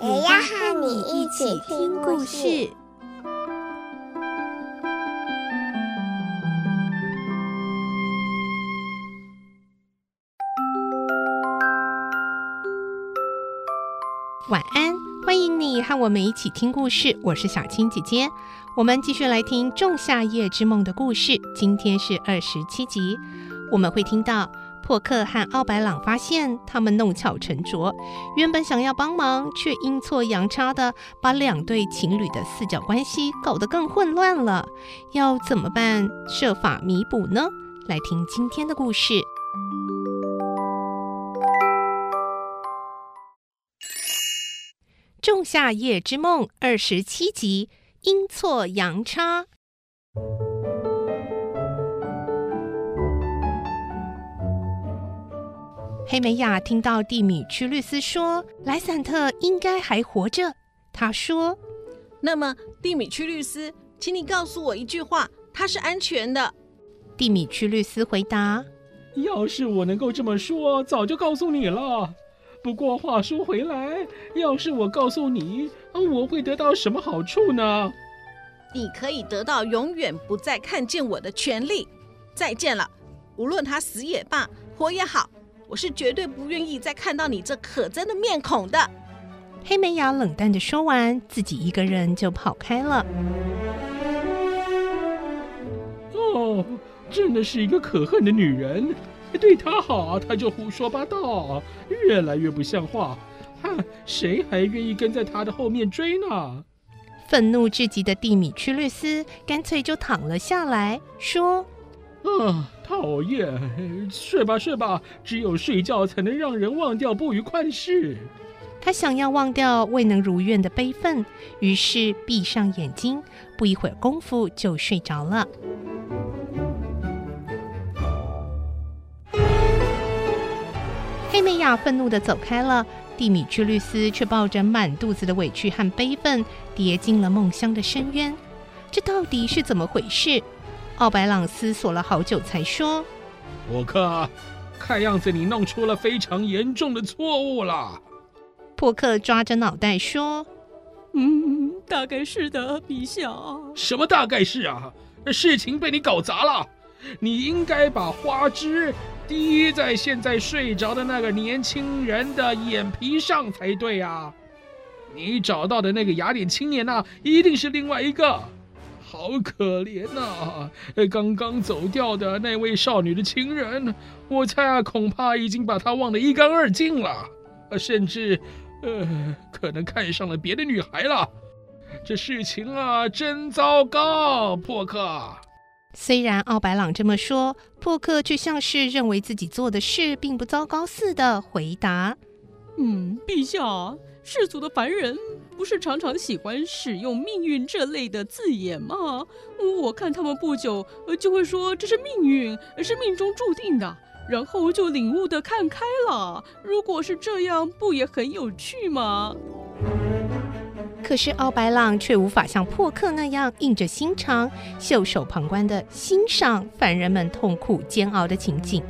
也要和你一起听故事。晚安，欢迎你和我们一起听故事。我是小青姐姐，我们继续来听《仲夏夜之梦》的故事。今天是二十七集，我们会听到珀克和奥白朗发现他们弄巧成拙，原本想要帮忙，却阴错阳差的把两对情侣的四角关系搞得更混乱了。要怎么办？设法弥补呢？来听今天的故事。《仲夏夜之梦》二十七集，阴错阳差。黑美雅听到蒂米屈律师说莱散特应该还活着，他说：“那么，蒂米屈律师，请你告诉我一句话，他是安全的。”蒂米屈律师回答：“要是我能够这么说，早就告诉你了。”不过话说回来，要是我告诉你，我会得到什么好处呢？你可以得到永远不再看见我的权利。再见了，无论他死也罢，活也好，我是绝对不愿意再看到你这可憎的面孔的。黑美雅冷淡的说完，自己一个人就跑开了。哦，真的是一个可恨的女人。对她好，她就胡说八道，越来越不像话。哼，谁还愿意跟在她的后面追呢？愤怒至极的蒂米屈律斯干脆就躺了下来，说：“啊，讨厌！睡吧，睡吧，只有睡觉才能让人忘掉不愉快事。”他想要忘掉未能如愿的悲愤，于是闭上眼睛，不一会儿功夫就睡着了。黑美雅愤怒的走开了，蒂米屈律斯却抱着满肚子的委屈和悲愤，跌进了梦乡的深渊。这到底是怎么回事？奥白朗思索了好久，才说：“珀克，看样子你弄出了非常严重的错误了。”珀克抓着脑袋说：“嗯，大概是的，陛下。”“什么大概是啊？事情被你搞砸了。你应该把花枝。”滴在现在睡着的那个年轻人的眼皮上才对啊！你找到的那个雅典青年呐，一定是另外一个。好可怜呐！刚刚走掉的那位少女的情人，我猜啊，恐怕已经把她忘得一干二净了，甚至，呃，可能看上了别的女孩了。这事情啊，真糟糕，破克。虽然奥白朗这么说，珀克却像是认为自己做的事并不糟糕似的回答：“嗯，陛下，世俗的凡人不是常常喜欢使用‘命运’这类的字眼吗？我看他们不久就会说这是命运，是命中注定的，然后就领悟的看开了。如果是这样，不也很有趣吗？”可是奥白朗却无法像破克那样硬着心肠、袖手旁观地欣赏凡人们痛苦煎熬的情景。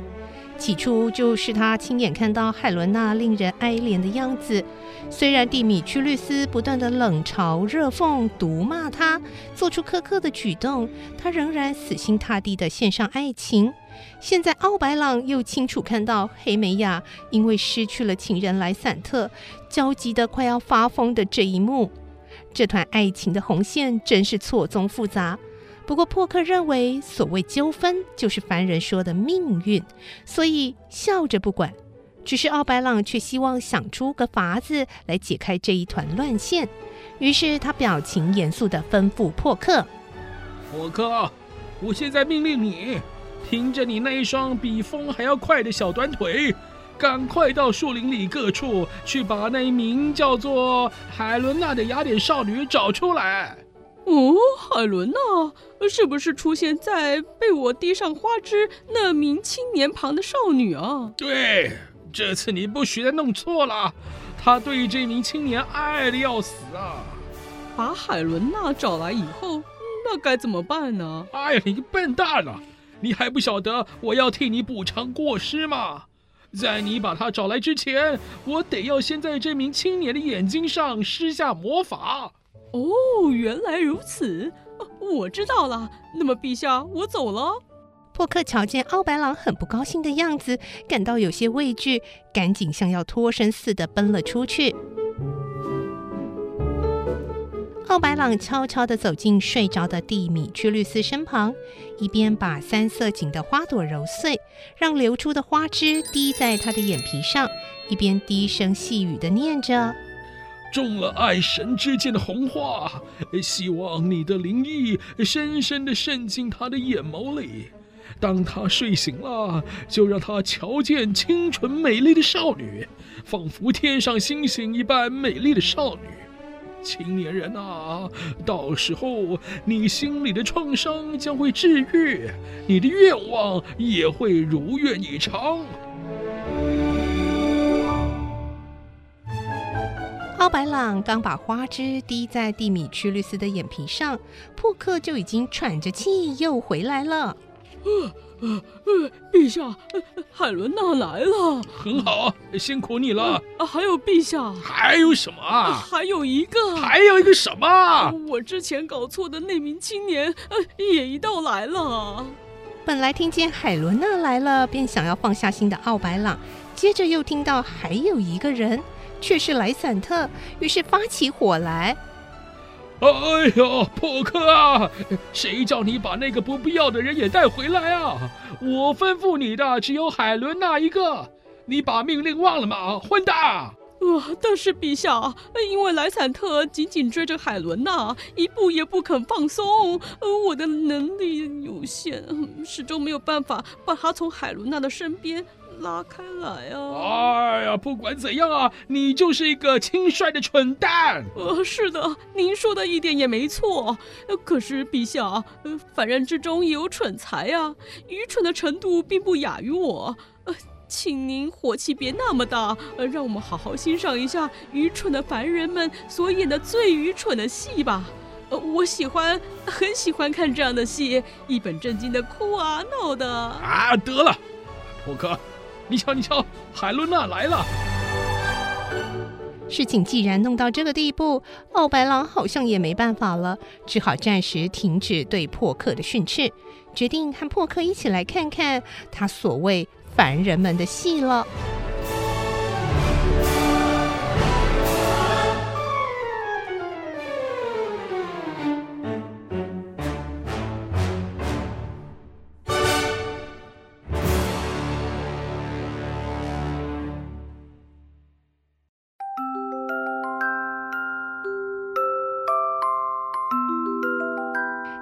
起初就是他亲眼看到海伦娜令人哀怜的样子。虽然蒂米屈律斯不断地冷嘲热讽、毒骂他，做出苛刻的举动，他仍然死心塌地地献上爱情。现在奥白朗又清楚看到黑美雅因为失去了情人莱散特，焦急得快要发疯的这一幕。这团爱情的红线真是错综复杂。不过珀克认为，所谓纠纷就是凡人说的命运，所以笑着不管。只是奥白朗却希望想出个法子来解开这一团乱线。于是他表情严肃地吩咐珀克：“珀克，我现在命令你，凭着你那一双比风还要快的小短腿，赶快到树林里各处去把那一名叫做海伦娜的雅典少女找出来。哦，海伦娜，是不是出现在被我滴上花枝那名青年旁的少女啊？对，这次你不许再弄错了。他对这名青年爱的要死啊！把海伦娜找来以后，那该怎么办呢？哎呀，你个笨蛋啊！你还不晓得我要替你补偿过失吗？在你把他找来之前，我得要先在这名青年的眼睛上施下魔法。哦，原来如此，我知道了。那么，陛下，我走了。破克瞧见奥白狼很不高兴的样子，感到有些畏惧，赶紧像要脱身似的奔了出去。奥白朗悄悄地走进睡着的蒂米屈律斯身旁，一边把三色堇的花朵揉碎，让流出的花汁滴在他的眼皮上，一边低声细语地念着：“中了爱神之箭的红花，希望你的灵意深深地渗进他的眼眸里。当他睡醒了，就让他瞧见清纯美丽的少女，仿佛天上星星一般美丽的少女。”青年人啊，到时候你心里的创伤将会治愈，你的愿望也会如愿以偿。奥白朗刚把花枝滴在蒂米屈律斯的眼皮上，扑克就已经喘着气又回来了。呃呃呃，陛下，海伦娜来了，很好，辛苦你了。啊，还有陛下，还有什么啊？还有一个，还有一个什么？我之前搞错的那名青年，呃，也一道来了。本来听见海伦娜来了，便想要放下心的奥白朗，接着又听到还有一个人，却是莱散特，于是发起火来。哎呦，破克啊，谁叫你把那个不必要的人也带回来啊？我吩咐你的只有海伦娜一个，你把命令忘了吗？混蛋！啊、呃，但是陛下，因为莱散特紧紧追着海伦娜，一步也不肯放松，呃，我的能力有限，始终没有办法把他从海伦娜的身边。拉开来啊！哎呀，不管怎样啊，你就是一个轻率的蠢蛋。呃，是的，您说的一点也没错。可是陛下，呃，凡人之中也有蠢才啊，愚蠢的程度并不亚于我。呃，请您火气别那么大，呃，让我们好好欣赏一下愚蠢的凡人们所演的最愚蠢的戏吧。呃，我喜欢，很喜欢看这样的戏，一本正经的哭啊闹的。啊，得了，波克。你瞧，你瞧，海伦娜来了。事情既然弄到这个地步，奥白狼好像也没办法了，只好暂时停止对破克的训斥，决定和破克一起来看看他所谓凡人们的戏了。